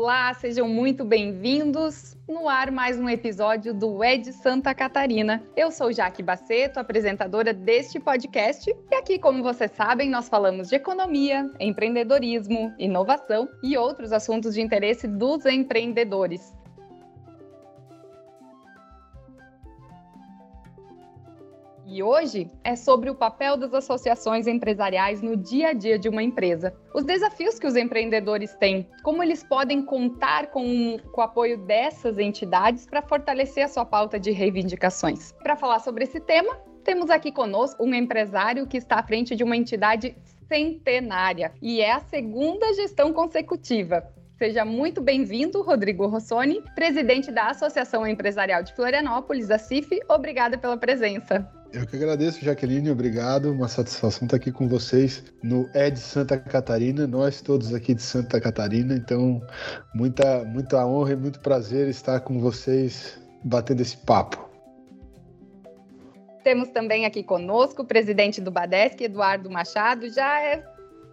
Olá, sejam muito bem-vindos. No ar, mais um episódio do Ed Santa Catarina. Eu sou Jaque Baceto, apresentadora deste podcast, e aqui, como vocês sabem, nós falamos de economia, empreendedorismo, inovação e outros assuntos de interesse dos empreendedores. E hoje é sobre o papel das associações empresariais no dia a dia de uma empresa. Os desafios que os empreendedores têm, como eles podem contar com, com o apoio dessas entidades para fortalecer a sua pauta de reivindicações. Para falar sobre esse tema, temos aqui conosco um empresário que está à frente de uma entidade centenária e é a segunda gestão consecutiva. Seja muito bem-vindo, Rodrigo Rossoni, presidente da Associação Empresarial de Florianópolis, a CIF. Obrigada pela presença. Eu que agradeço, Jaqueline, obrigado. Uma satisfação estar aqui com vocês no Ed Santa Catarina, nós todos aqui de Santa Catarina. Então, muita, muita honra e muito prazer estar com vocês batendo esse papo. Temos também aqui conosco o presidente do Badesc, Eduardo Machado. Já é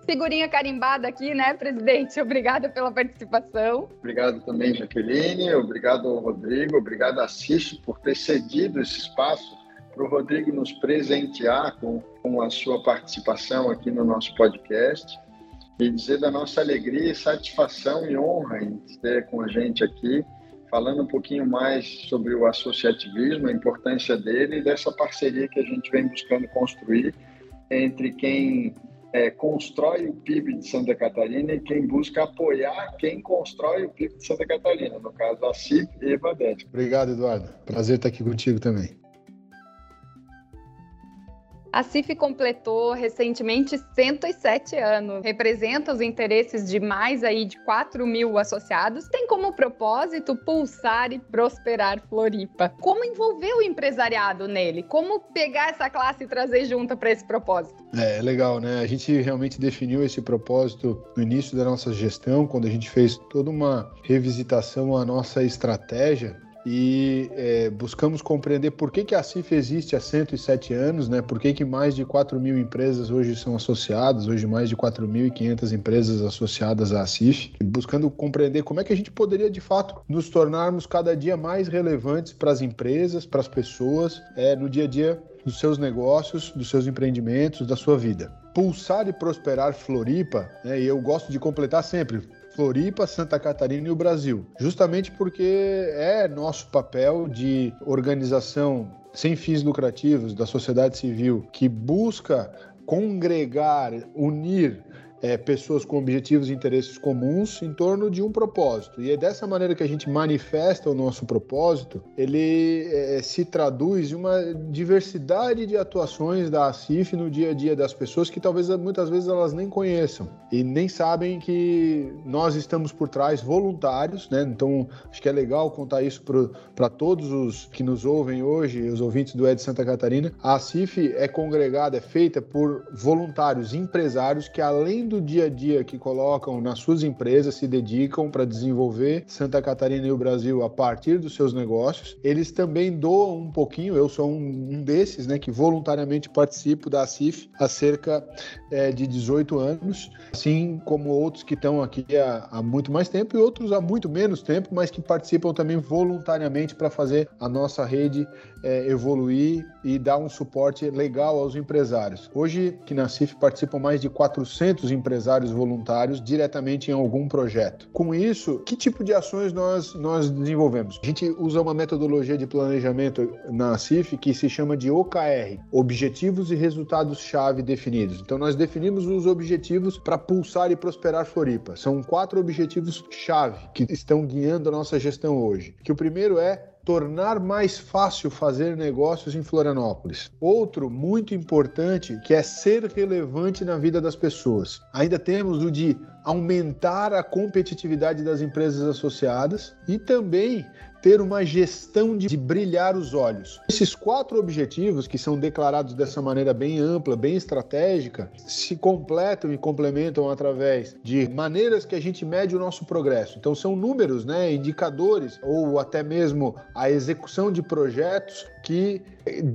figurinha carimbada aqui, né, presidente? Obrigada pela participação. Obrigado também, Jaqueline. Obrigado, Rodrigo. Obrigado, Assis, por ter cedido esse espaço para o Rodrigo nos presentear com, com a sua participação aqui no nosso podcast e dizer da nossa alegria, satisfação e honra em ter com a gente aqui, falando um pouquinho mais sobre o associativismo, a importância dele e dessa parceria que a gente vem buscando construir entre quem é, constrói o PIB de Santa Catarina e quem busca apoiar quem constrói o PIB de Santa Catarina, no caso a CIP e a. Obrigado, Eduardo. Prazer estar aqui contigo também. A CIF completou recentemente 107 anos, representa os interesses de mais aí de 4 mil associados, tem como propósito pulsar e prosperar Floripa. Como envolver o empresariado nele? Como pegar essa classe e trazer junto para esse propósito? É, é legal, né? A gente realmente definiu esse propósito no início da nossa gestão, quando a gente fez toda uma revisitação à nossa estratégia e é, buscamos compreender por que, que a CIF existe há 107 anos, né? por que, que mais de 4 mil empresas hoje são associadas, hoje mais de 4.500 empresas associadas à CIF, buscando compreender como é que a gente poderia, de fato, nos tornarmos cada dia mais relevantes para as empresas, para as pessoas, é, no dia a dia dos seus negócios, dos seus empreendimentos, da sua vida. Pulsar e prosperar Floripa, né, e eu gosto de completar sempre, Floripa, Santa Catarina e o Brasil, justamente porque é nosso papel de organização sem fins lucrativos da sociedade civil que busca congregar, unir é, pessoas com objetivos e interesses comuns em torno de um propósito. E é dessa maneira que a gente manifesta o nosso propósito, ele é, se traduz em uma diversidade de atuações da ACIF no dia a dia das pessoas que talvez muitas vezes elas nem conheçam e nem sabem que nós estamos por trás voluntários, né? Então acho que é legal contar isso para todos os que nos ouvem hoje, os ouvintes do Ed Santa Catarina. A ACIF é congregada, é feita por voluntários, empresários que além do do dia a dia que colocam nas suas empresas, se dedicam para desenvolver Santa Catarina e o Brasil a partir dos seus negócios. Eles também doam um pouquinho, eu sou um, desses, né, que voluntariamente participo da CIF há cerca é, de 18 anos, assim como outros que estão aqui há, há muito mais tempo e outros há muito menos tempo, mas que participam também voluntariamente para fazer a nossa rede é, evoluir e dar um suporte legal aos empresários. Hoje, que na CIF participam mais de 400 empresários voluntários diretamente em algum projeto. Com isso, que tipo de ações nós, nós desenvolvemos? A gente usa uma metodologia de planejamento na CIF que se chama de OKR, Objetivos e Resultados-Chave Definidos. Então, nós definimos os objetivos para pulsar e prosperar Floripa. São quatro objetivos-chave que estão guiando a nossa gestão hoje. Que o primeiro é tornar mais fácil fazer negócios em Florianópolis. Outro muito importante que é ser relevante na vida das pessoas. Ainda temos o de aumentar a competitividade das empresas associadas e também ter uma gestão de, de, brilhar os olhos. Esses quatro objetivos, que são declarados dessa maneira bem ampla, bem estratégica, se completam e complementam através de maneiras que a gente mede o nosso progresso. Então, são números, né, indicadores, ou até mesmo a execução de projetos que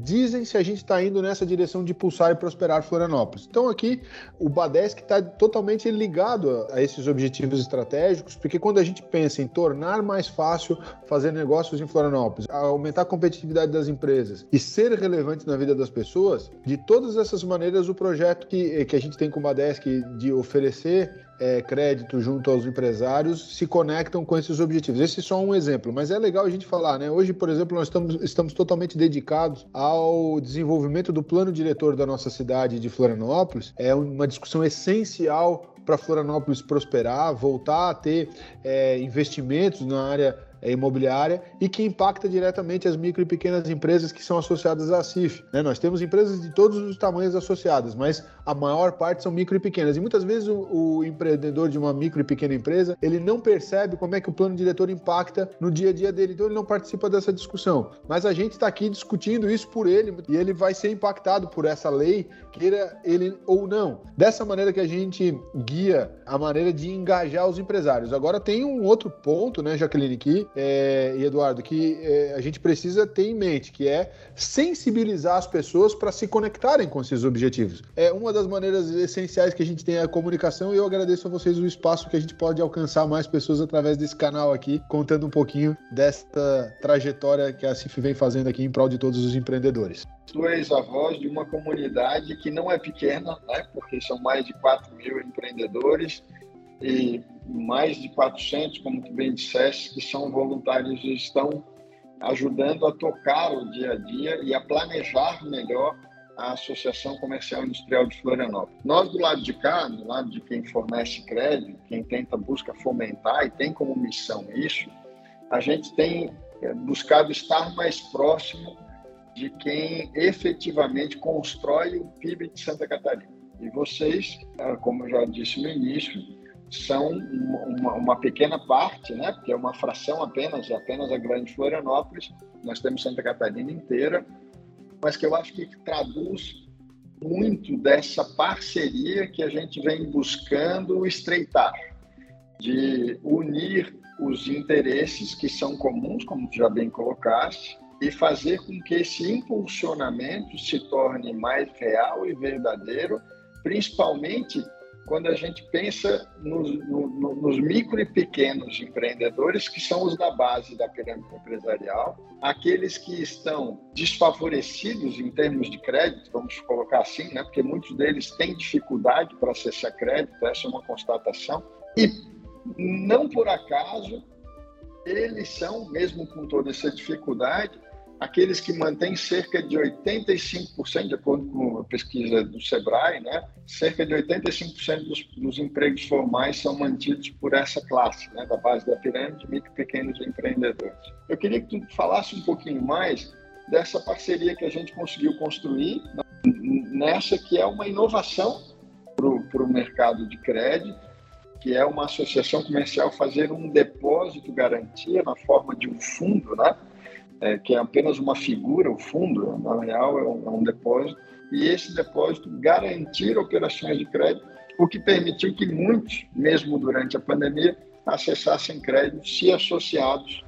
dizem se a gente está indo nessa direção de pulsar e prosperar Florianópolis. Então aqui o Badesc está totalmente ligado a, a esses objetivos estratégicos, porque quando a gente pensa em tornar mais fácil fazer negócios em Florianópolis, aumentar a competitividade das empresas e ser relevante na vida das pessoas, de todas essas maneiras o projeto que, que a gente tem com o Badesc de oferecer é, crédito junto aos empresários se conectam com esses objetivos. Esse é só um exemplo, mas é legal a gente falar, né? Hoje, por exemplo, nós estamos, estamos totalmente dedicados ao desenvolvimento do plano diretor da nossa cidade de Florianópolis. É uma discussão essencial para Florianópolis prosperar, voltar a ter é, investimentos na área imobiliária e que impacta diretamente as micro e pequenas empresas que são associadas à CIF. Né? Nós temos empresas de todos os tamanhos associadas, mas a maior parte são micro e pequenas. E muitas vezes o, o empreendedor de uma micro e pequena empresa ele não percebe como é que o plano diretor impacta no dia a dia dele, então ele não participa dessa discussão. Mas a gente está aqui discutindo isso por ele e ele vai ser impactado por essa lei, queira ele ou não. Dessa maneira que a gente guia a maneira de engajar os empresários. Agora tem um outro ponto, né, Jaqueline, que é, e Eduardo, que é, a gente precisa ter em mente, que é sensibilizar as pessoas para se conectarem com esses objetivos. É uma das maneiras essenciais que a gente tem a comunicação e eu agradeço a vocês o espaço que a gente pode alcançar mais pessoas através desse canal aqui, contando um pouquinho desta trajetória que a CIF vem fazendo aqui em prol de todos os empreendedores. Tu és a voz de uma comunidade que não é pequena, né? porque são mais de 4 mil empreendedores e mais de 400, como tu bem disseste, que são voluntários e estão ajudando a tocar o dia a dia e a planejar melhor a Associação Comercial Industrial de Florianópolis. Nós, do lado de cá, do lado de quem fornece crédito, quem tenta, busca fomentar e tem como missão isso, a gente tem é, buscado estar mais próximo de quem efetivamente constrói o PIB de Santa Catarina. E vocês, é, como eu já disse no início, são uma, uma, pequena parte, né? porque é uma fração apenas, apenas a Grande Florianópolis, nós temos Santa Catarina inteira, mas que eu acho que traduz muito dessa parceria que a gente vem buscando estreitar, de unir os interesses que são comuns, como tu já bem colocaste, e fazer com que esse impulsionamento se torne mais real e verdadeiro, principalmente quando a gente pensa nos, no, nos micro e pequenos empreendedores, que são os da base da pirâmide empresarial, aqueles que estão desfavorecidos em termos de crédito, vamos colocar assim, né? porque muitos deles têm dificuldade para acessar crédito, essa é uma constatação, e não por acaso eles são, mesmo com toda essa dificuldade, aqueles que mantêm cerca de 85%, de acordo com a pesquisa do Sebrae, né, cerca de 85% dos, dos, empregos formais são mantidos por essa classe, né, da base da pirâmide, micro e pequenos empreendedores. Eu queria que tu falasse um pouquinho mais dessa parceria que a gente conseguiu construir nessa que é uma inovação para o mercado de crédito, que é uma associação comercial fazer um depósito garantia na forma de um fundo, né? É, que é apenas uma figura, o fundo, na real, é um, é um depósito, e esse depósito garantir operações de crédito, o que permitiu que muitos, mesmo durante a pandemia, acessassem crédito se associados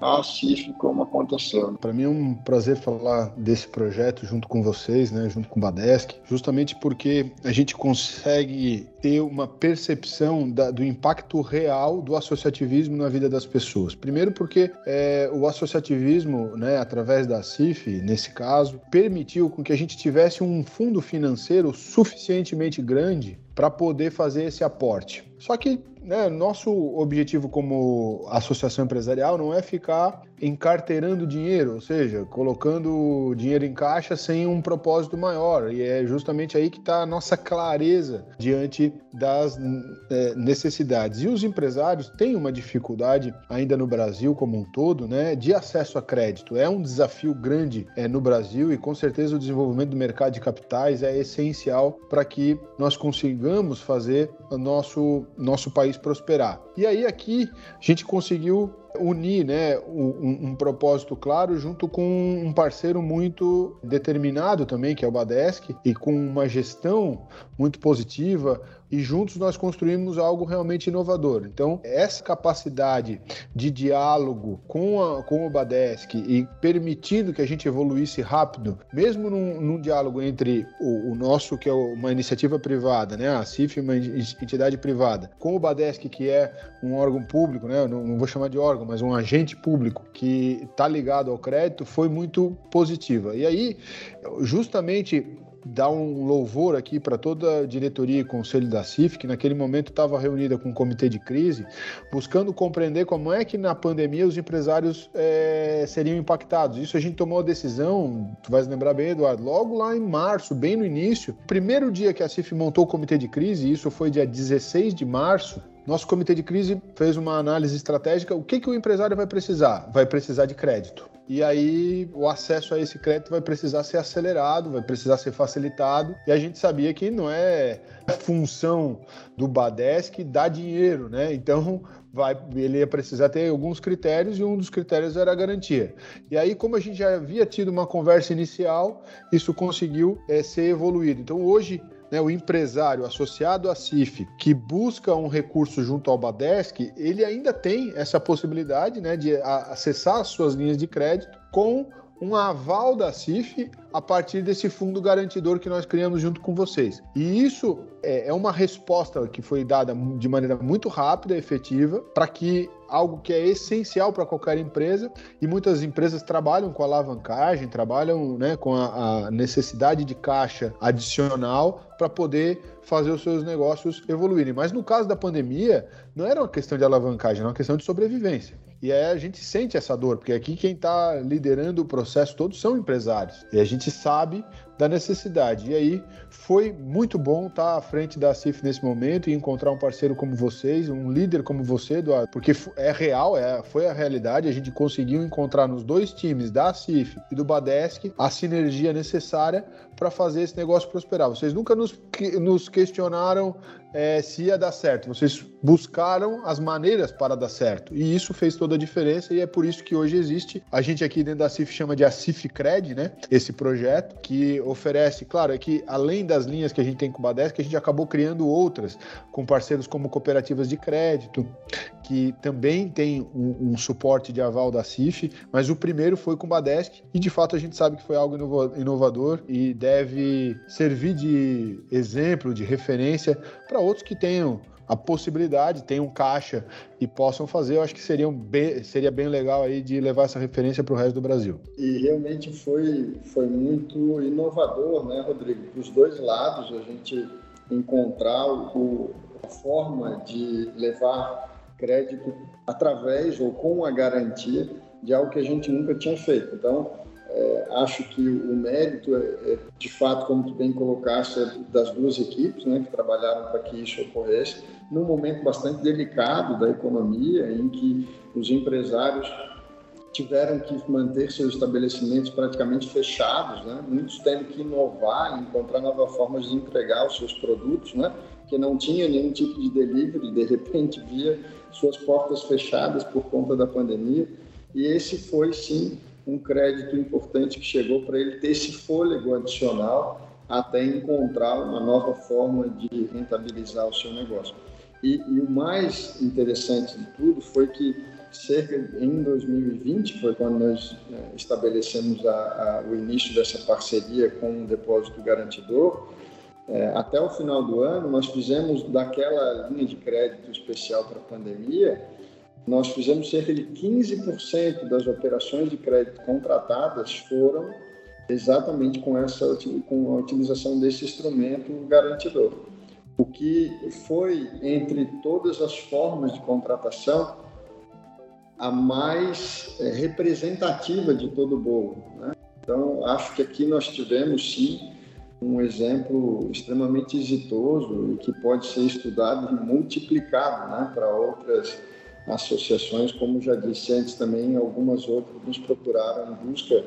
a CIF como aconteceu. Para mim é um prazer falar desse projeto junto com vocês, né, junto com o Badesc, justamente porque a gente consegue ter uma percepção da, do impacto real do associativismo na vida das pessoas. Primeiro porque é, o associativismo, né, através da CIF, nesse caso, permitiu com que a gente tivesse um fundo financeiro suficientemente grande para poder fazer esse aporte. Só que né, nosso objetivo como associação empresarial não é ficar encarteirando dinheiro, ou seja, colocando dinheiro em caixa sem um propósito maior. E é justamente aí que está a nossa clareza diante das é, necessidades. E os empresários têm uma dificuldade ainda no Brasil como um todo, né, de acesso a crédito. É um desafio grande é, no Brasil e com certeza o desenvolvimento do mercado de capitais é essencial para que nós consigamos fazer o nosso, nosso país prosperar. E aí aqui a gente conseguiu unir né, um, um, propósito claro junto com um parceiro muito determinado também, que é o Badesc, e com uma gestão muito positiva, e juntos nós construímos algo realmente inovador. Então, essa capacidade de diálogo com, a, com o Badesc e permitindo que a gente evoluísse rápido, mesmo num, num diálogo entre o, o, nosso, que é uma iniciativa privada, né, a CIF, uma entidade privada, com o Badesc, que é um órgão público, né, não, não vou chamar de órgão, mas um agente público que está ligado ao crédito, foi muito positiva. E aí, justamente dar um louvor aqui para toda a diretoria e conselho da CIF, que naquele momento estava reunida com o comitê de crise, buscando compreender como é que na pandemia os empresários é, seriam impactados. Isso a gente tomou a decisão, tu vais lembrar bem, Eduardo, logo lá em março, bem no início, primeiro dia que a CIF montou o comitê de crise, isso foi dia 16 de março, nosso comitê de crise fez uma análise estratégica. O que, que o empresário vai precisar? Vai precisar de crédito. E aí o acesso a esse crédito vai precisar ser acelerado, vai precisar ser facilitado. E a gente sabia que não é função do Badesc dar dinheiro, né? Então vai, ele ia precisar ter alguns critérios e um dos critérios era a garantia. E aí, como a gente já havia tido uma conversa inicial, isso conseguiu é, ser evoluído. Então hoje né, o empresário associado à CIF que busca um recurso junto ao Badesc, ele ainda tem essa possibilidade né, de acessar as suas linhas de crédito com um aval da CIF a partir desse fundo garantidor que nós criamos junto com vocês. E isso é, é uma resposta que foi dada de maneira muito rápida e efetiva para que algo que é essencial para qualquer empresa e muitas empresas trabalham com alavancagem, trabalham né, com a, a necessidade de caixa adicional para poder fazer os seus negócios evoluírem. Mas no caso da pandemia, não era uma questão de alavancagem, era uma questão de sobrevivência. E aí a gente sente essa dor, porque aqui quem está liderando o processo todo são empresários. E a gente sabe da necessidade. E aí foi muito bom estar à frente da CIF nesse momento e encontrar um parceiro como vocês, um líder como você, Eduardo, porque é real, é, foi a realidade. A gente conseguiu encontrar nos dois times, da CIF e do Badesc, a sinergia necessária para fazer esse negócio prosperar. Vocês nunca nos, nos questionaram é, se ia dar certo. Vocês buscaram as maneiras para dar certo. E isso fez toda a diferença e é por isso que hoje existe. A gente aqui dentro da CIF chama de a CIF Cred, né? Esse projeto que oferece, claro, é que além das linhas que a gente tem com o Badesc, a gente acabou criando outras com parceiros como cooperativas de crédito, que também tem um, um suporte de aval da CIF, mas o primeiro foi com o Badesc e de fato a gente sabe que foi algo inovador e deve servir de exemplo, de referência para outros que tenham a possibilidade, tenham caixa e possam fazer, eu acho que seria bem, seria bem legal aí de levar essa referência para o resto do Brasil. E realmente foi, foi muito inovador, né, Rodrigo? Para os dois lados, a gente encontrar o, a forma de levar crédito através ou com a garantia de algo que a gente nunca tinha feito. Então, é, acho que o mérito, é, é, de fato, como tu bem colocaste, é das duas equipes né, que trabalharam para que isso ocorresse, num momento bastante delicado da economia, em que os empresários tiveram que manter seus estabelecimentos praticamente fechados, né? muitos tendo que inovar, encontrar novas formas de entregar os seus produtos, né? que não tinha nenhum tipo de delivery, de repente via suas portas fechadas por conta da pandemia. E esse foi, sim, um crédito importante que chegou para ele ter esse fôlego adicional até encontrar uma nova forma de rentabilizar o seu negócio. E, e o mais interessante de tudo foi que cerca em 2020 foi quando nós é, estabelecemos a, a, o início dessa parceria com o depósito garantidor. É, até o final do ano, nós fizemos daquela linha de crédito especial para a pandemia, nós fizemos cerca de 15% das operações de crédito contratadas foram exatamente com essa com a utilização desse instrumento garantidor. O que foi entre todas as formas de contratação a mais é, representativa de todo o bolo. Né? Então, acho que aqui nós tivemos, sim, um exemplo extremamente exitoso e que pode ser estudado e multiplicado né, para outras associações, como já disse antes também, algumas outras nos procuraram em busca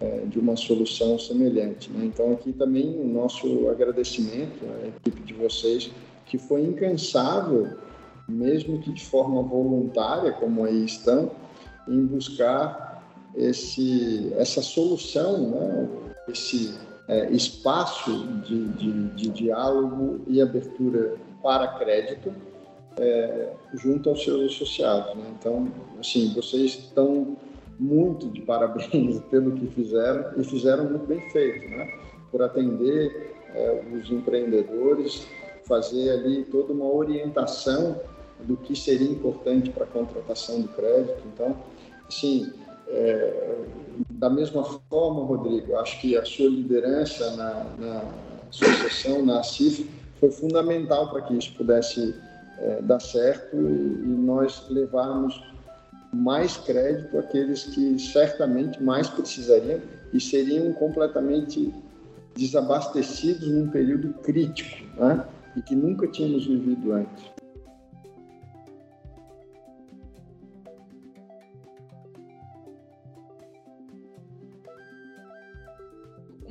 é, de uma solução semelhante. Né? Então, aqui também o nosso agradecimento à equipe de vocês, que foi incansável mesmo que de forma voluntária, como aí estão, em buscar esse, essa solução, né? esse é, espaço de, de, de, diálogo e abertura para crédito é, junto aos seus associados. Né? Então, assim, vocês estão muito de parabéns pelo que fizeram e fizeram muito bem feito, né? por atender é, os empreendedores, fazer ali toda uma orientação do que seria importante para a contratação do crédito. Então, assim, é, da mesma forma, Rodrigo, acho que a sua liderança na, na associação, na CIF, foi fundamental para que isso pudesse é, dar certo e, e nós levarmos mais crédito àqueles que certamente mais precisariam e seriam completamente desabastecidos num período crítico, né? e que nunca tínhamos vivido antes.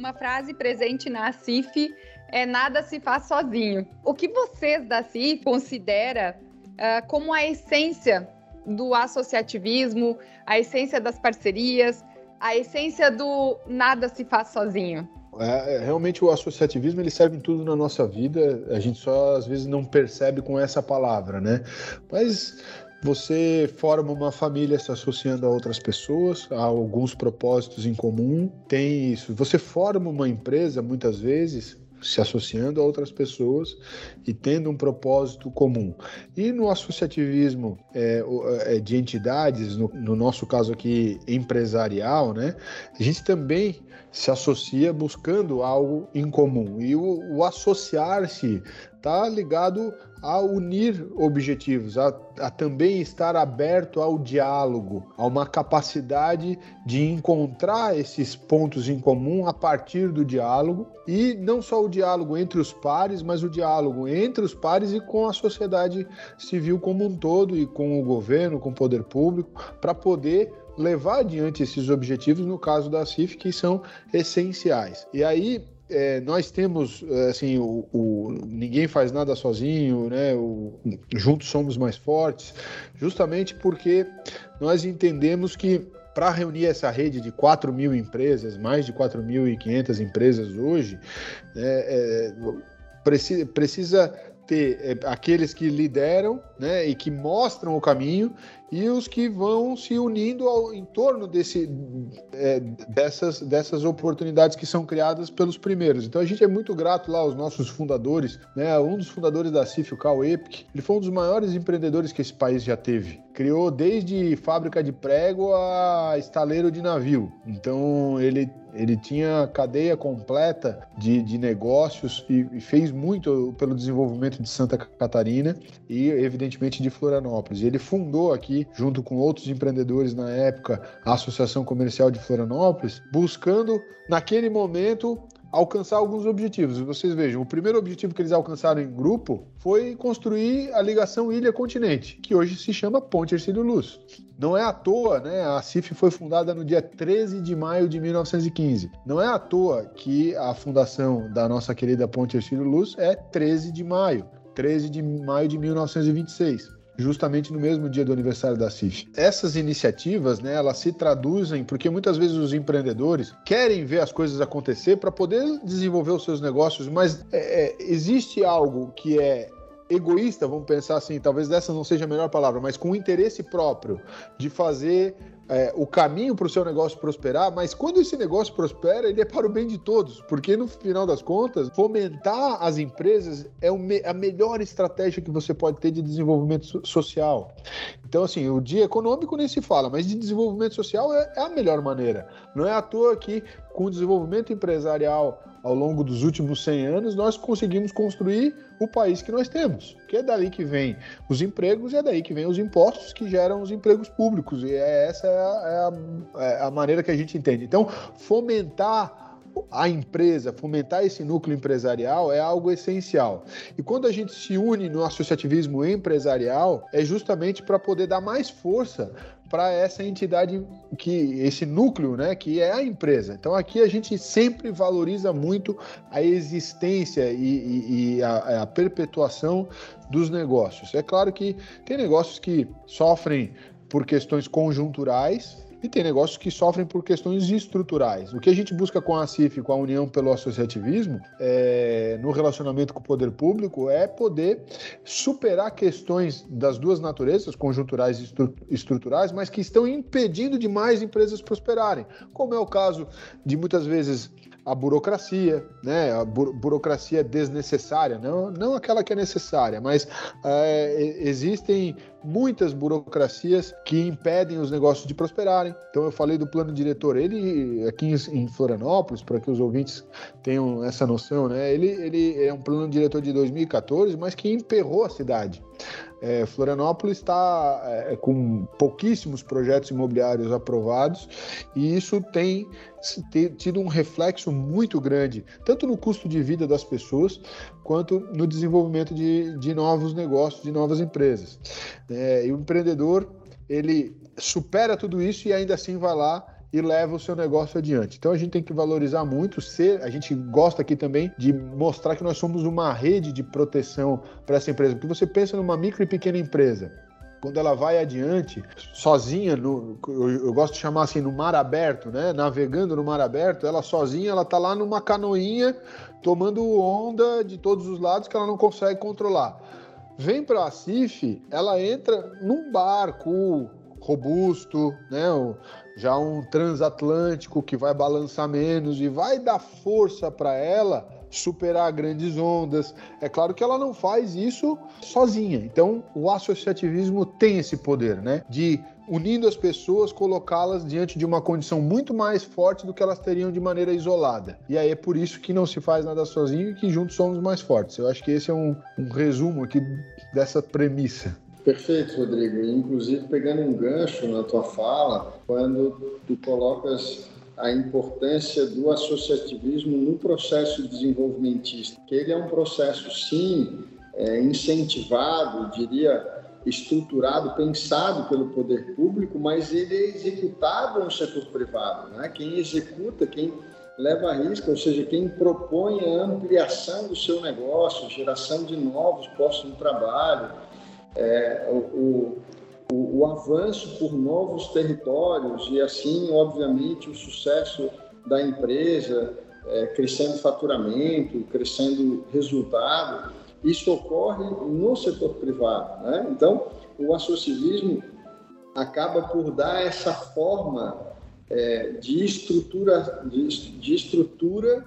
Uma frase presente na CIF é nada se faz sozinho. O que vocês da CIF considera uh, como a essência do associativismo, a essência das parcerias, a essência do nada se faz sozinho? É, é, realmente o associativismo ele serve em tudo na nossa vida, a gente só às vezes não percebe com essa palavra, né? Mas você forma uma família se associando a outras pessoas, a alguns propósitos em comum, tem isso. Você forma uma empresa muitas vezes se associando a outras pessoas e tendo um propósito comum. E no associativismo é, é, de entidades, no, no, nosso caso aqui empresarial, né, a gente também se associa buscando algo em comum. E o, o associar-se está ligado a unir objetivos, a, a, também estar aberto ao diálogo, a uma capacidade de encontrar esses pontos em comum a partir do diálogo e não só o diálogo entre os pares, mas o diálogo entre os pares e com a sociedade civil como um todo e com o governo, com o poder público, para poder levar adiante esses objetivos, no caso da CIF, que são essenciais. E aí, é, nós temos é, assim o, o, ninguém faz nada sozinho, né? O, juntos somos mais fortes, justamente porque nós entendemos que para reunir essa rede de 4 mil empresas, mais de 4.500 empresas hoje, é, é, precisa, precisa ter é, aqueles que lideram né, e que mostram o caminho e os que vão se unindo ao, em torno desse, é, dessas, dessas oportunidades que são criadas pelos primeiros. Então a gente é muito grato lá aos nossos fundadores, né? Um dos fundadores da CIF, o Carl Epic, ele foi um dos maiores empreendedores que esse país já teve. Criou desde fábrica de prego a estaleiro de navio. Então ele ele tinha cadeia completa de, de negócios e, e, fez muito pelo desenvolvimento de Santa Catarina e, evidentemente, de Florianópolis. Ele fundou aqui junto com outros empreendedores na época, a Associação Comercial de Florianópolis, buscando, naquele momento, alcançar alguns objetivos. Vocês vejam, o primeiro objetivo que eles alcançaram em grupo foi construir a ligação ilha-continente, que hoje se chama Ponte Ercílio Luz. Não é à toa, né? A CIF foi fundada no dia 13 de maio de 1915. Não é à toa que a fundação da nossa querida Ponte Ercílio Luz é 13 de maio, 13 de maio de 1926 justamente no mesmo dia do aniversário da CIF. Essas iniciativas, né, elas se traduzem porque muitas vezes os empreendedores querem ver as coisas acontecer para poder desenvolver os seus negócios, mas é, é, existe algo que é egoísta, vamos pensar assim, talvez essa não seja a melhor palavra, mas com interesse próprio de fazer é, o caminho para o seu negócio prosperar, mas quando esse negócio prospera, ele é para o bem de todos, porque no final das contas, fomentar as empresas é a melhor estratégia que você pode ter de desenvolvimento social. Então, assim, o dia econômico nem se fala, mas de desenvolvimento social é, é a melhor maneira. Não é à toa que, com o desenvolvimento empresarial ao longo dos últimos 100 anos, nós conseguimos construir o país que nós temos, que é daí que vem os empregos e é daí que vem os impostos que geram os empregos públicos. E é essa é é a, é a maneira que a gente entende. Então, fomentar a empresa, fomentar esse núcleo empresarial é algo essencial. E quando a gente se une no associativismo empresarial, é justamente para poder dar mais força para essa entidade que esse núcleo, né, que é a empresa. Então aqui a gente sempre valoriza muito a existência e, e, e a, a perpetuação dos negócios. É claro que tem negócios que sofrem por questões conjunturais, e tem negócios que sofrem por questões estruturais. O que a gente busca com a CIF, com a União pelo Associativismo, é, no relacionamento com o poder público, é poder superar questões das duas naturezas, conjunturais e estruturais, mas que estão impedindo demais empresas prosperarem, como é o caso de muitas vezes a burocracia, né? A bu burocracia desnecessária, não, não aquela que é necessária, mas é, existem muitas burocracias que impedem os negócios de prosperarem. Então eu falei do plano diretor, ele aqui em Florianópolis, para que os ouvintes tenham essa noção, né? Ele, ele é um plano diretor de 2014, mas que emperrou a cidade. É, Florianópolis está é, com pouquíssimos projetos imobiliários aprovados e isso tem tido um reflexo muito grande, tanto no custo de vida das pessoas, quanto no desenvolvimento de, de novos negócios, de novas empresas. É, e o empreendedor, ele supera tudo isso e ainda assim vai lá e leva o seu negócio adiante. Então a gente tem que valorizar muito, ser, a gente gosta aqui também de mostrar que nós somos uma rede de proteção para essa empresa, porque você pensa numa micro e pequena empresa, quando ela vai adiante, sozinha, no, eu, eu, gosto de chamar assim, no mar aberto, né? Navegando no mar aberto, ela sozinha, ela tá lá numa canoinha, tomando onda de todos os lados que ela não consegue controlar. Vem para a CIF, ela entra num barco robusto, né? já um transatlântico que vai balançar menos e vai dar força para ela superar grandes ondas. É claro que ela não faz isso sozinha. Então, o associativismo tem esse poder, né? De unindo as pessoas, colocá-las diante de uma condição muito mais forte do que elas teriam de maneira isolada. E aí é por isso que não se faz nada sozinho e que juntos somos mais fortes. Eu acho que esse é um, um resumo aqui dessa premissa. Perfeito, Rodrigo. Inclusive, pegando um gancho na tua fala, quando tu colocas a importância do associativismo no processo desenvolvimentista, que ele é um processo, sim, é, incentivado, diria, estruturado, pensado pelo poder público, mas ele é executado no setor privado. Né? Quem executa, quem leva a risco, ou seja, quem propõe a ampliação do seu negócio, geração de novos postos de trabalho, é, o, o, o, avanço por novos territórios e assim, obviamente, o sucesso da empresa, é, crescendo faturamento, crescendo resultado, isso ocorre no setor privado. Né? Então, o associativismo acaba por dar essa forma é, de estrutura, de, de estrutura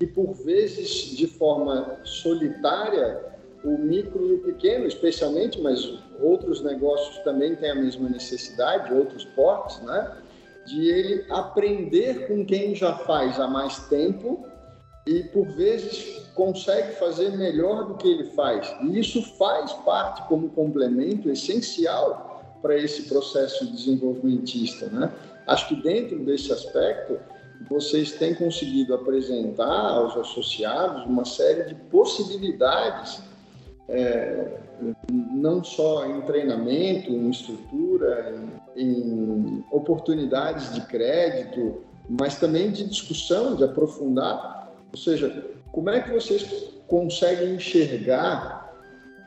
e por vezes de forma solitária o micro e o pequeno, especialmente, mas outros negócios também têm a mesma necessidade, outros portes, né? De ele aprender com quem já faz há mais tempo e, por vezes, consegue fazer melhor do que ele faz. E isso faz parte, como complemento essencial para esse processo desenvolvimentista, né? Acho que dentro desse aspecto, vocês têm conseguido apresentar aos associados uma série de possibilidades é, não só em treinamento, em estrutura, em, em, oportunidades de crédito, mas também de discussão, de aprofundar. Ou seja, como é que vocês conseguem enxergar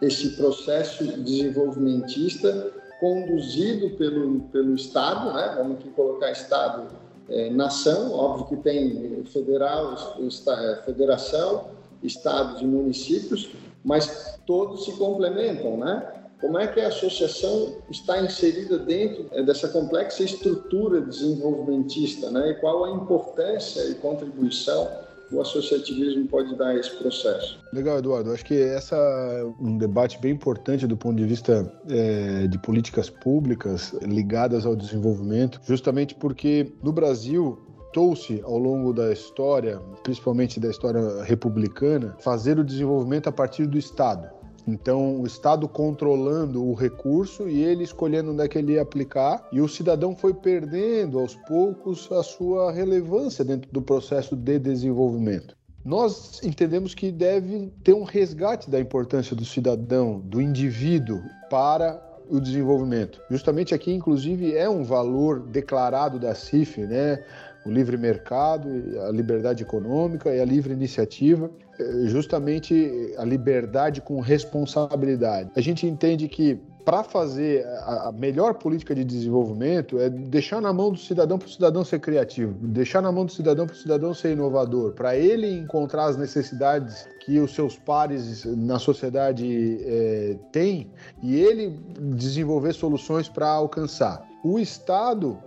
esse processo desenvolvimentista conduzido pelo, pelo Estado, né? vamos aqui colocar Estado, é, nação, óbvio que tem federal, é, federação, estados e municípios, mas todos se complementam, né? Como é que a associação está inserida dentro eh, dessa complexa estrutura desenvolvimentista, né? E qual a importância e contribuição o associativismo pode dar esse processo. Legal, Eduardo. Acho que essa é um debate bem importante do ponto de vista é, de políticas públicas ligadas ao desenvolvimento, justamente porque no Brasil tentou-se ao longo da história, principalmente da história republicana, fazer o desenvolvimento a partir do Estado. Então, o Estado controlando o recurso e ele escolhendo onde é que ele ia aplicar, e o cidadão foi perdendo aos poucos a sua relevância dentro do processo de desenvolvimento. Nós entendemos que deve ter um resgate da importância do cidadão, do indivíduo, para o desenvolvimento. Justamente aqui, inclusive, é um valor declarado da CIF, né? O livre mercado, a liberdade econômica e a livre iniciativa, é, justamente a liberdade com responsabilidade. A gente entende que para fazer a melhor política de desenvolvimento é deixar na mão do cidadão para o cidadão ser criativo, deixar na mão do cidadão para o cidadão ser inovador, para ele encontrar as necessidades que os seus pares na sociedade é, têm e ele desenvolver soluções para alcançar. O Estado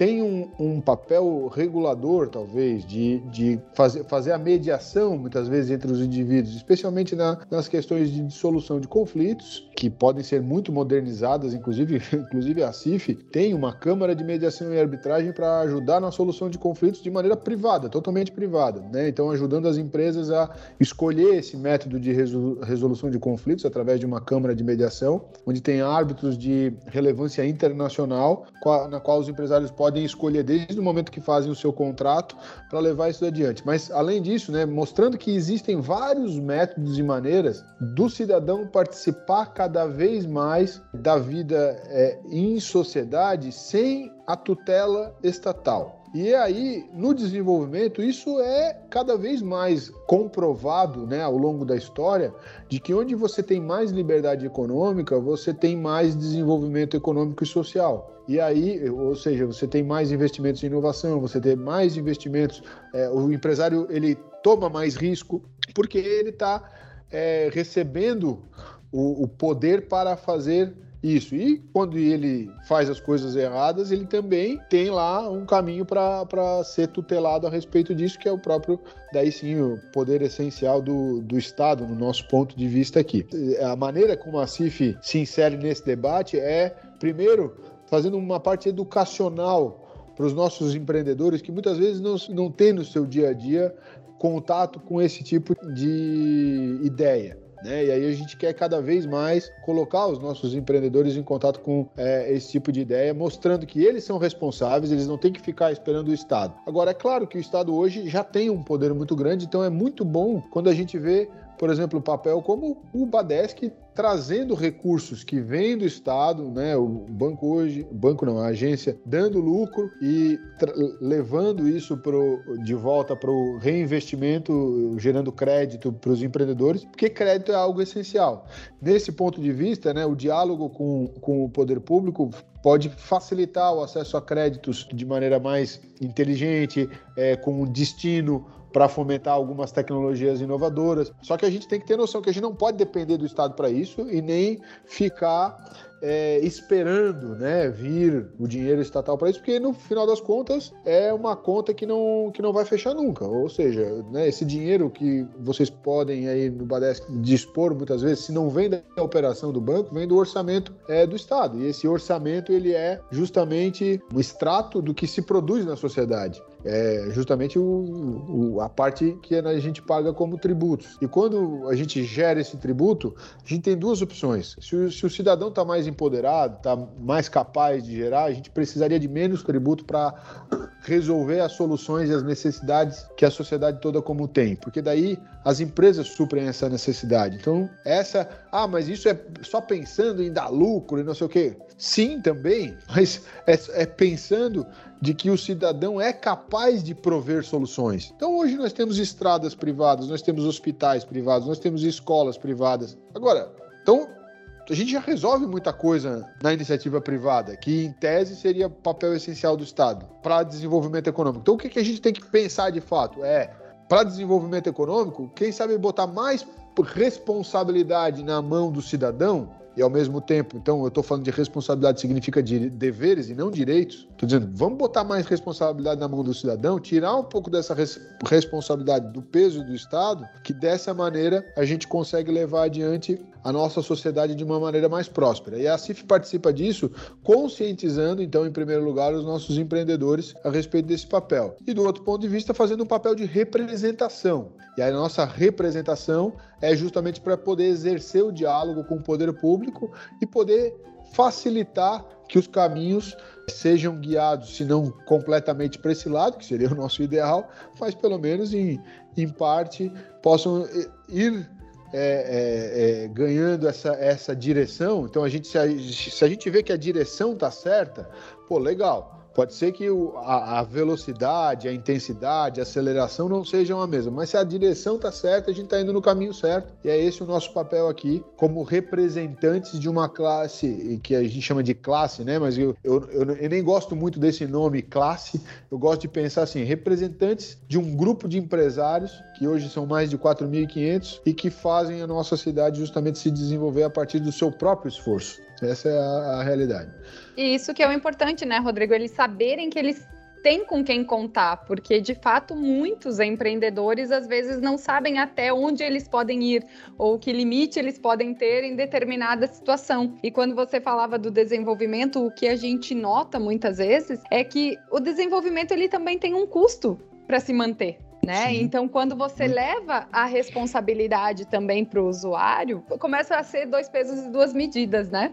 tem um, um, papel regulador, talvez, de, de fazer, fazer a mediação, muitas vezes, entre os indivíduos, especialmente na, nas questões de dissolução de conflitos, que podem ser muito modernizadas, inclusive, inclusive a CIF tem uma Câmara de Mediação e Arbitragem para ajudar na solução de conflitos de maneira privada, totalmente privada. Né? Então, ajudando as empresas a escolher esse método de resolução de conflitos através de uma Câmara de Mediação, onde tem árbitros de relevância internacional, na qual os empresários podem podem escolher desde o momento que fazem o seu contrato para levar isso adiante. Mas, além disso, né, mostrando que existem vários métodos e maneiras do cidadão participar cada vez mais da vida é, em sociedade sem a tutela estatal. E aí, no desenvolvimento, isso é cada vez mais comprovado né, ao longo da história, de que onde você tem mais liberdade econômica, você tem mais desenvolvimento econômico e social. E aí, ou seja, você tem mais investimentos em inovação, você tem mais investimentos, é, o empresário ele toma mais risco, porque ele está é, recebendo o, o poder para fazer isso. E quando ele faz as coisas erradas, ele também tem lá um caminho para ser tutelado a respeito disso, que é o próprio, daí sim, o poder essencial do, do Estado, no nosso ponto de vista aqui. A maneira como a CIF se insere nesse debate é, primeiro, fazendo uma parte educacional para os nossos empreendedores que muitas vezes não, não têm no seu dia a dia contato com esse tipo de ideia. Né? E aí a gente quer cada vez mais colocar os nossos empreendedores em contato com é, esse tipo de ideia, mostrando que eles são responsáveis, eles não têm que ficar esperando o Estado. Agora, é claro que o Estado hoje já tem um poder muito grande, então é muito bom quando a gente vê por exemplo, o papel como o Badesc trazendo recursos que vêm do Estado, né? O banco hoje, banco não, a agência dando lucro e levando isso pro, de volta para o reinvestimento, gerando crédito para os empreendedores, porque crédito é algo essencial. Nesse ponto de vista, né, o diálogo com, com o poder público pode facilitar o acesso a créditos de maneira mais inteligente, é, com destino para fomentar algumas tecnologias inovadoras. Só que a gente tem que ter noção que a gente não pode depender do Estado para isso e nem ficar é, esperando né, vir o dinheiro estatal para isso, porque no final das contas é uma conta que não, que não vai fechar nunca. Ou seja, né, esse dinheiro que vocês podem aí no Badesc dispor muitas vezes, se não vem da operação do banco, vem do orçamento é, do Estado. E esse orçamento ele é justamente o extrato do que se produz na sociedade é justamente o, o, a parte que a gente paga como tributos. E quando a gente gera esse tributo, a gente tem duas opções. Se o, se o cidadão está mais empoderado, está mais capaz de gerar, a gente precisaria de menos tributo para resolver as soluções e as necessidades que a sociedade toda como tem, porque daí as empresas suprem essa necessidade. Então, essa, ah, mas isso é só pensando em dar lucro e não sei o quê. Sim, também, mas é, é pensando de que o cidadão é capaz de prover soluções. Então, hoje nós temos estradas privadas, nós temos hospitais privados, nós temos escolas privadas. Agora, então a gente já resolve muita coisa na iniciativa privada, que em tese seria papel essencial do Estado para desenvolvimento econômico. Então, o que, a gente tem que pensar de fato? É, para desenvolvimento econômico, quem sabe botar mais responsabilidade na mão do cidadão e ao mesmo tempo, então eu estou falando de responsabilidade significa de deveres e não direitos, Estou dizendo, vamos botar mais responsabilidade na mão do cidadão, tirar um pouco dessa res responsabilidade do peso do Estado, que dessa maneira a gente consegue levar adiante a nossa sociedade de uma maneira mais próspera. E a CIF participa disso, conscientizando, então, em primeiro lugar, os nossos empreendedores a respeito desse papel. E do outro ponto de vista, fazendo um papel de representação. E a nossa representação é justamente para poder exercer o diálogo com o poder público e poder facilitar que os caminhos sejam guiados, se não completamente para esse lado, que seria o nosso ideal, mas pelo menos em, em parte possam ir é, é, é, ganhando essa, essa direção. Então, a gente, se, a, se a gente vê que a direção está certa, pô, legal. Pode ser que a, a, velocidade, a intensidade, a aceleração não sejam a mesma, mas se a direção está certa, a gente está indo no caminho certo. E é esse o nosso papel aqui, como representantes de uma classe que a gente chama de classe, né? Mas eu, eu, eu, eu nem gosto muito desse nome classe, eu gosto de pensar assim: representantes de um grupo de empresários, que hoje são mais de 4.500 e que fazem a nossa cidade justamente se desenvolver a partir do seu próprio esforço. Essa é a, a realidade. E isso que é o importante, né, Rodrigo? Eles saberem que eles têm com quem contar, porque de fato muitos empreendedores às vezes não sabem até onde eles podem ir ou que limite eles podem ter em determinada situação. E quando você falava do desenvolvimento, o que a gente nota muitas vezes é que o desenvolvimento ele também tem um custo para se manter. Né? Então, quando você leva a responsabilidade também para o usuário, começa a ser dois pesos e duas medidas, né?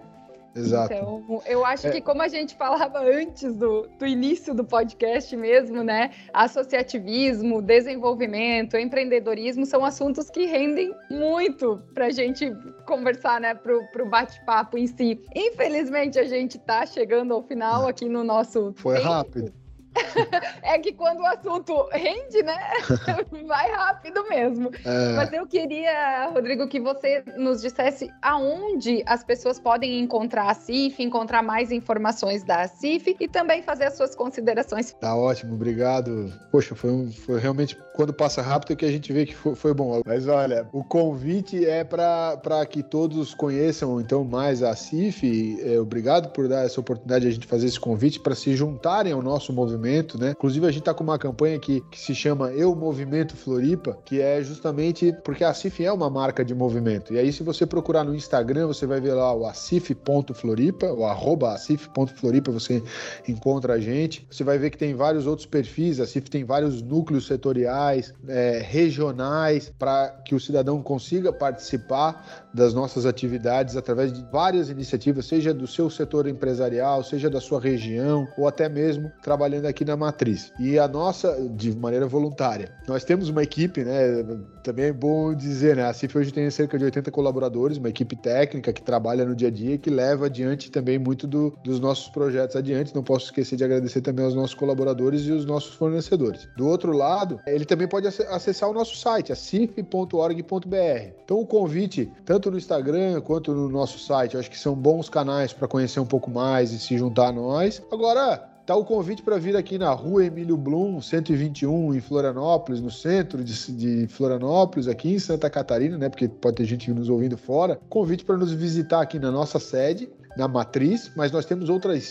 Exato. Então, eu acho é. que como a gente falava antes do, do início do podcast mesmo, né? Associativismo, desenvolvimento, empreendedorismo são assuntos que rendem muito para a gente conversar, né? Para o bate-papo em si. Infelizmente, a gente está chegando ao final aqui no nosso. Foi tempo. rápido é que quando o assunto rende, né? Vai rápido mesmo. É... Mas eu queria, Rodrigo, que você nos dissesse aonde as pessoas podem encontrar a CIF, encontrar mais informações da CIF e também fazer as suas considerações. Tá ótimo, obrigado. Poxa, foi, um, foi realmente quando passa rápido que a gente vê que foi, foi bom. Mas olha, o convite é para que todos conheçam então mais a CIF. É, obrigado por dar essa oportunidade de a gente fazer esse convite para se juntarem ao nosso movimento movimento, né? Inclusive, a gente está com uma campanha que, que se chama Eu Movimento Floripa, que é justamente porque a CIF é uma marca de movimento. E aí, se você procurar no Instagram, você vai ver lá o acif.floripa, o arroba acif.floripa, você encontra a gente. Você vai ver que tem vários outros perfis, a CIF tem vários núcleos setoriais, é, regionais, para que o cidadão consiga participar das nossas atividades através de várias iniciativas, seja do seu setor empresarial, seja da sua região, ou até mesmo trabalhando aqui na matriz. E a nossa, de maneira voluntária. Nós temos uma equipe, né? Também é bom dizer, né? A CIF hoje tem cerca de 80 colaboradores, uma equipe técnica que trabalha no dia a dia e que leva adiante também muito do, dos nossos projetos adiante. Não posso esquecer de agradecer também aos nossos colaboradores e os nossos fornecedores. Do outro lado, ele também pode acessar o nosso site, a cif.org.br. Então, o convite, tanto no Instagram quanto no nosso site, eu acho que são bons canais para conhecer um pouco mais e se juntar a nós. Agora, Tá o convite para vir aqui na rua Emílio Blum, 121, em Florianópolis, no centro de, de, Florianópolis, aqui em Santa Catarina, né? Porque pode ter gente nos ouvindo fora. Convite para nos visitar aqui na nossa sede, na Matriz, mas nós temos outras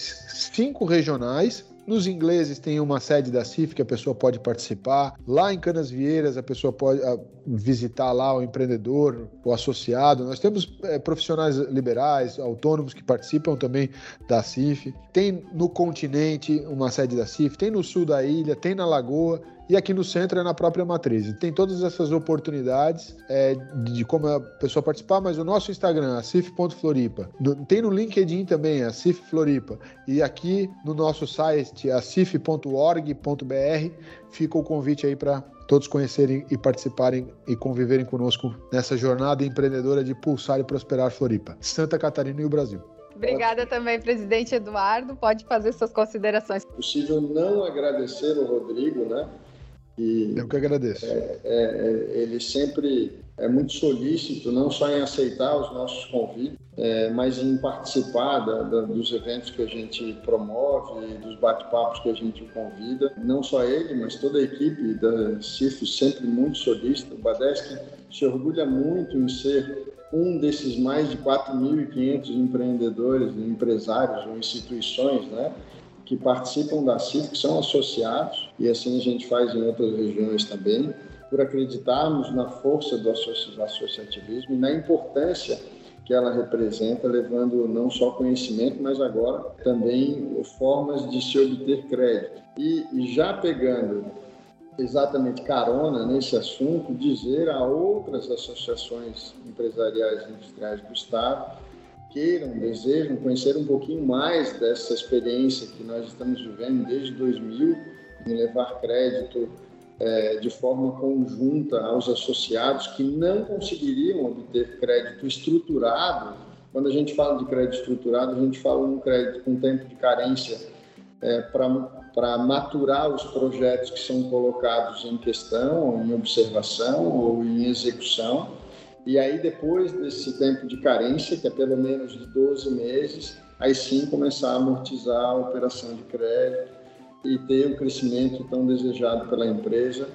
cinco regionais nos ingleses tem uma sede da CIF que a pessoa pode participar. Lá em Canas Vieiras a pessoa pode ah, visitar lá o empreendedor, o associado. Nós temos é, profissionais liberais, autônomos que participam também da CIF. Tem no continente uma sede da CIF, tem no sul da ilha, tem na Lagoa e aqui no centro é na própria matriz. Tem todas essas oportunidades é, de como a pessoa participar, mas o nosso Instagram, a cif.floripa, tem no LinkedIn também, a Cif Floripa, e aqui no nosso site, a cif.org.br, fica o convite aí para todos conhecerem e participarem e conviverem conosco nessa jornada empreendedora de pulsar e prosperar Floripa, Santa Catarina e o Brasil. Obrigada também, presidente Eduardo. Pode fazer suas considerações. É possível não agradecer o Rodrigo, né? E, Eu que agradeço. É, é, é, ele sempre é muito solícito, não só em aceitar os nossos convites, é, mas em participar da, da, dos eventos que a gente promove, dos bate-papos que a gente convida. Não só ele, mas toda a equipe da CIF sempre muito solícita. O Badeschi se orgulha muito em ser um desses mais de 4.500 empreendedores, empresários ou instituições, né? Que participam da CIF, que são associados, e assim a gente faz em outras regiões também, por acreditarmos na força do associativismo e na importância que ela representa, levando não só conhecimento, mas agora também formas de se obter crédito. E, já pegando exatamente carona nesse assunto, dizer a outras associações empresariais e industriais do Estado queiram, desejam conhecer um pouquinho mais dessa experiência que nós estamos vivendo desde 2000 em levar crédito é, de forma conjunta aos associados que não conseguiriam obter crédito estruturado. Quando a gente fala de crédito estruturado, a gente fala um crédito com tempo de carência é, para maturar os projetos que são colocados em questão, em observação ou em execução. E aí, depois desse tempo de carência, que é pelo menos de 12 meses, aí sim começar a amortizar a operação de crédito e ter o crescimento tão desejado pela empresa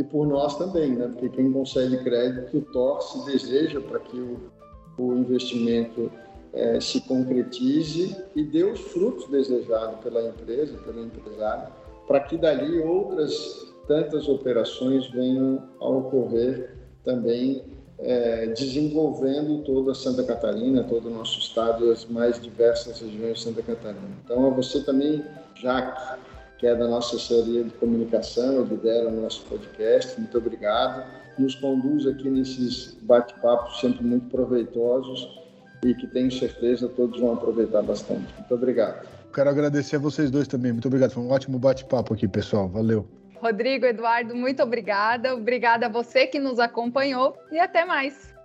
e por nós também, né? Porque quem concede crédito torce, deseja para que o, o investimento é, se concretize e dê os frutos desejados pela empresa, pelo empresário, para que dali outras tantas operações venham a ocorrer também é, desenvolvendo toda Santa Catarina, todo o nosso estado e as mais diversas regiões de Santa Catarina. Então, a você também, Jaque, que é da nossa assessoria de comunicação, lidera o nosso podcast. Muito obrigado. Nos conduz aqui nesses bate-papos sempre muito proveitosos e que tenho certeza todos vão aproveitar bastante. Muito obrigado. Quero agradecer a vocês dois também. Muito obrigado. Foi um ótimo bate-papo aqui, pessoal. Valeu. Rodrigo, Eduardo, muito obrigada. Obrigada a você que nos acompanhou e até mais.